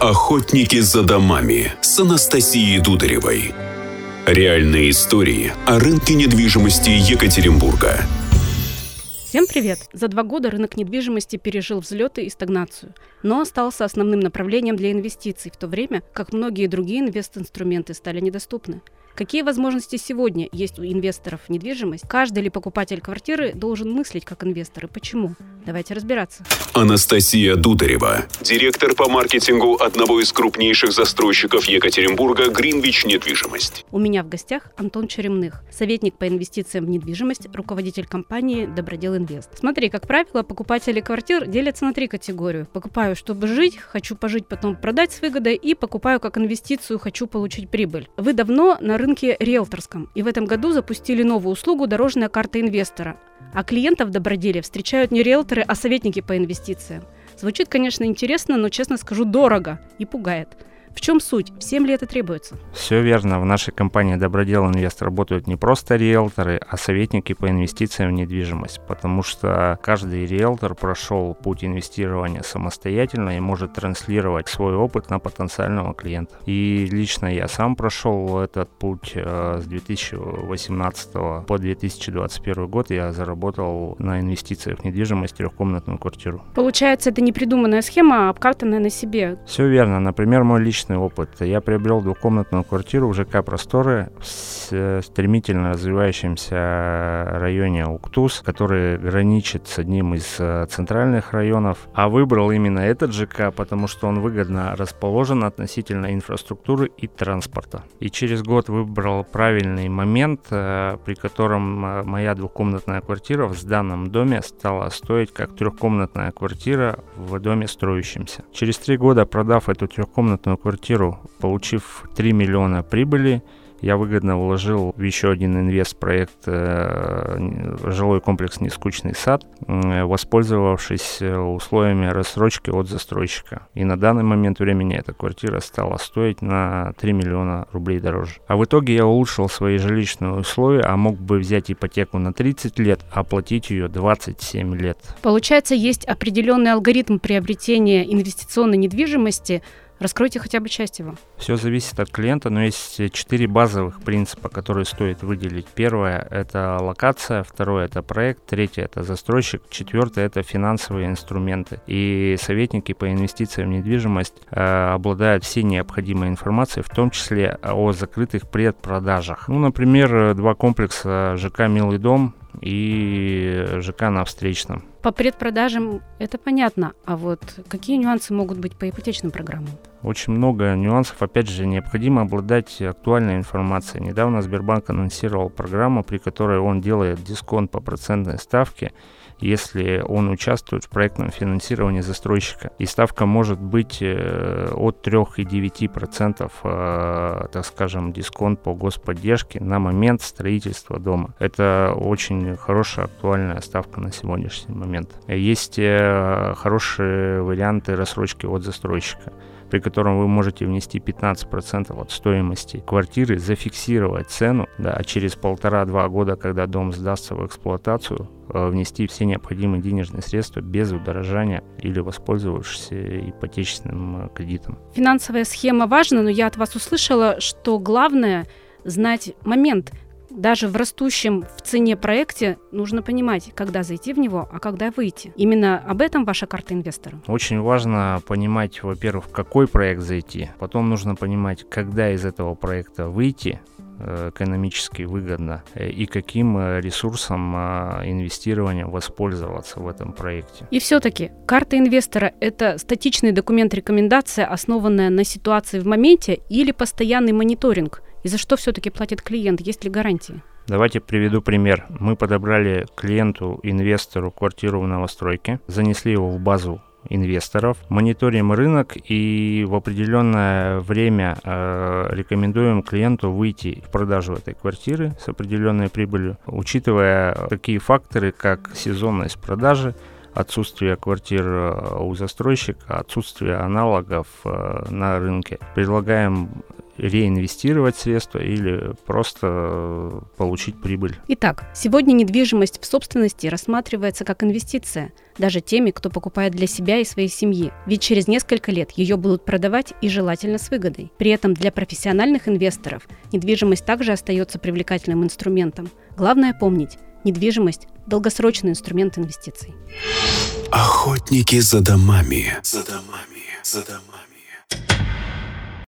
Охотники за домами с Анастасией Дударевой. Реальные истории о рынке недвижимости Екатеринбурга. Всем привет! За два года рынок недвижимости пережил взлеты и стагнацию, но остался основным направлением для инвестиций, в то время как многие другие инвестинструменты стали недоступны. Какие возможности сегодня есть у инвесторов в недвижимость? Каждый ли покупатель квартиры должен мыслить как инвестор и почему? Давайте разбираться. Анастасия Дударева, директор по маркетингу одного из крупнейших застройщиков Екатеринбурга «Гринвич Недвижимость». У меня в гостях Антон Черемных, советник по инвестициям в недвижимость, руководитель компании «Добродел Инвест». Смотри, как правило, покупатели квартир делятся на три категории. Покупаю, чтобы жить, хочу пожить, потом продать с выгодой и покупаю как инвестицию, хочу получить прибыль. Вы давно на рынке риэлторском и в этом году запустили новую услугу «Дорожная карта инвестора». А клиентов в Доброделе встречают не риэлторы, а советники по инвестициям. Звучит, конечно, интересно, но, честно скажу, дорого и пугает. В чем суть? Всем ли это требуется? Все верно. В нашей компании Добродел Инвест работают не просто риэлторы, а советники по инвестициям в недвижимость, потому что каждый риэлтор прошел путь инвестирования самостоятельно и может транслировать свой опыт на потенциального клиента. И лично я сам прошел этот путь э, с 2018 по 2021 год. Я заработал на инвестициях в недвижимость трехкомнатную квартиру. Получается, это не придуманная схема, а обкатанная на себе. Все верно. Например, мой личный личный опыт. Я приобрел двухкомнатную квартиру в ЖК «Просторы» в стремительно развивающемся районе Уктус, который граничит с одним из э, центральных районов. А выбрал именно этот ЖК, потому что он выгодно расположен относительно инфраструктуры и транспорта. И через год выбрал правильный момент, э, при котором э, моя двухкомнатная квартира в данном доме стала стоить как трехкомнатная квартира в доме строящемся. Через три года, продав эту трехкомнатную квартиру, квартиру, получив 3 миллиона прибыли, я выгодно вложил в еще один инвест-проект э, жилой комплекс «Нескучный сад», э, воспользовавшись условиями рассрочки от застройщика. И на данный момент времени эта квартира стала стоить на 3 миллиона рублей дороже. А в итоге я улучшил свои жилищные условия, а мог бы взять ипотеку на 30 лет, а оплатить ее 27 лет. Получается, есть определенный алгоритм приобретения инвестиционной недвижимости – Раскройте хотя бы часть его. Все зависит от клиента, но есть четыре базовых принципа, которые стоит выделить. Первое – это локация, второе – это проект, третье – это застройщик, четвертое – это финансовые инструменты. И советники по инвестициям в недвижимость э, обладают всей необходимой информацией, в том числе о закрытых предпродажах. Ну, например, два комплекса ЖК «Милый дом» и ЖК на Встречном. По предпродажам это понятно, а вот какие нюансы могут быть по ипотечным программам? Очень много нюансов. Опять же, необходимо обладать актуальной информацией. Недавно Сбербанк анонсировал программу, при которой он делает дисконт по процентной ставке если он участвует в проектном финансировании застройщика. И ставка может быть э, от 3,9%, э, так скажем, дисконт по господдержке на момент строительства дома. Это очень хорошая актуальная ставка на сегодняшний момент. Есть э, хорошие варианты рассрочки от застройщика при котором вы можете внести 15% от стоимости квартиры, зафиксировать цену, да, а через полтора-два года, когда дом сдастся в эксплуатацию, э, внести все необходимые денежные средства без удорожания или воспользовавшись ипотечным э, кредитом. Финансовая схема важна, но я от вас услышала, что главное знать момент, даже в растущем в цене проекте нужно понимать, когда зайти в него, а когда выйти. Именно об этом ваша карта инвестора. Очень важно понимать, во-первых, в какой проект зайти. Потом нужно понимать, когда из этого проекта выйти, э, экономически выгодно э, и каким э, ресурсом инвестирования воспользоваться в этом проекте. И все-таки карта инвестора – это статичный документ рекомендация, основанная на ситуации в моменте или постоянный мониторинг – и за что все-таки платит клиент? Есть ли гарантии? Давайте приведу пример. Мы подобрали клиенту, инвестору квартиру в новостройке, занесли его в базу инвесторов, мониторим рынок и в определенное время э, рекомендуем клиенту выйти в продажу этой квартиры с определенной прибылью, учитывая такие факторы, как сезонность продажи, отсутствие квартир э, у застройщика, отсутствие аналогов э, на рынке. Предлагаем реинвестировать средства или просто э, получить прибыль. Итак, сегодня недвижимость в собственности рассматривается как инвестиция, даже теми, кто покупает для себя и своей семьи. Ведь через несколько лет ее будут продавать и желательно с выгодой. При этом для профессиональных инвесторов недвижимость также остается привлекательным инструментом. Главное помнить, недвижимость – долгосрочный инструмент инвестиций. Охотники за домами. За домами. За домами.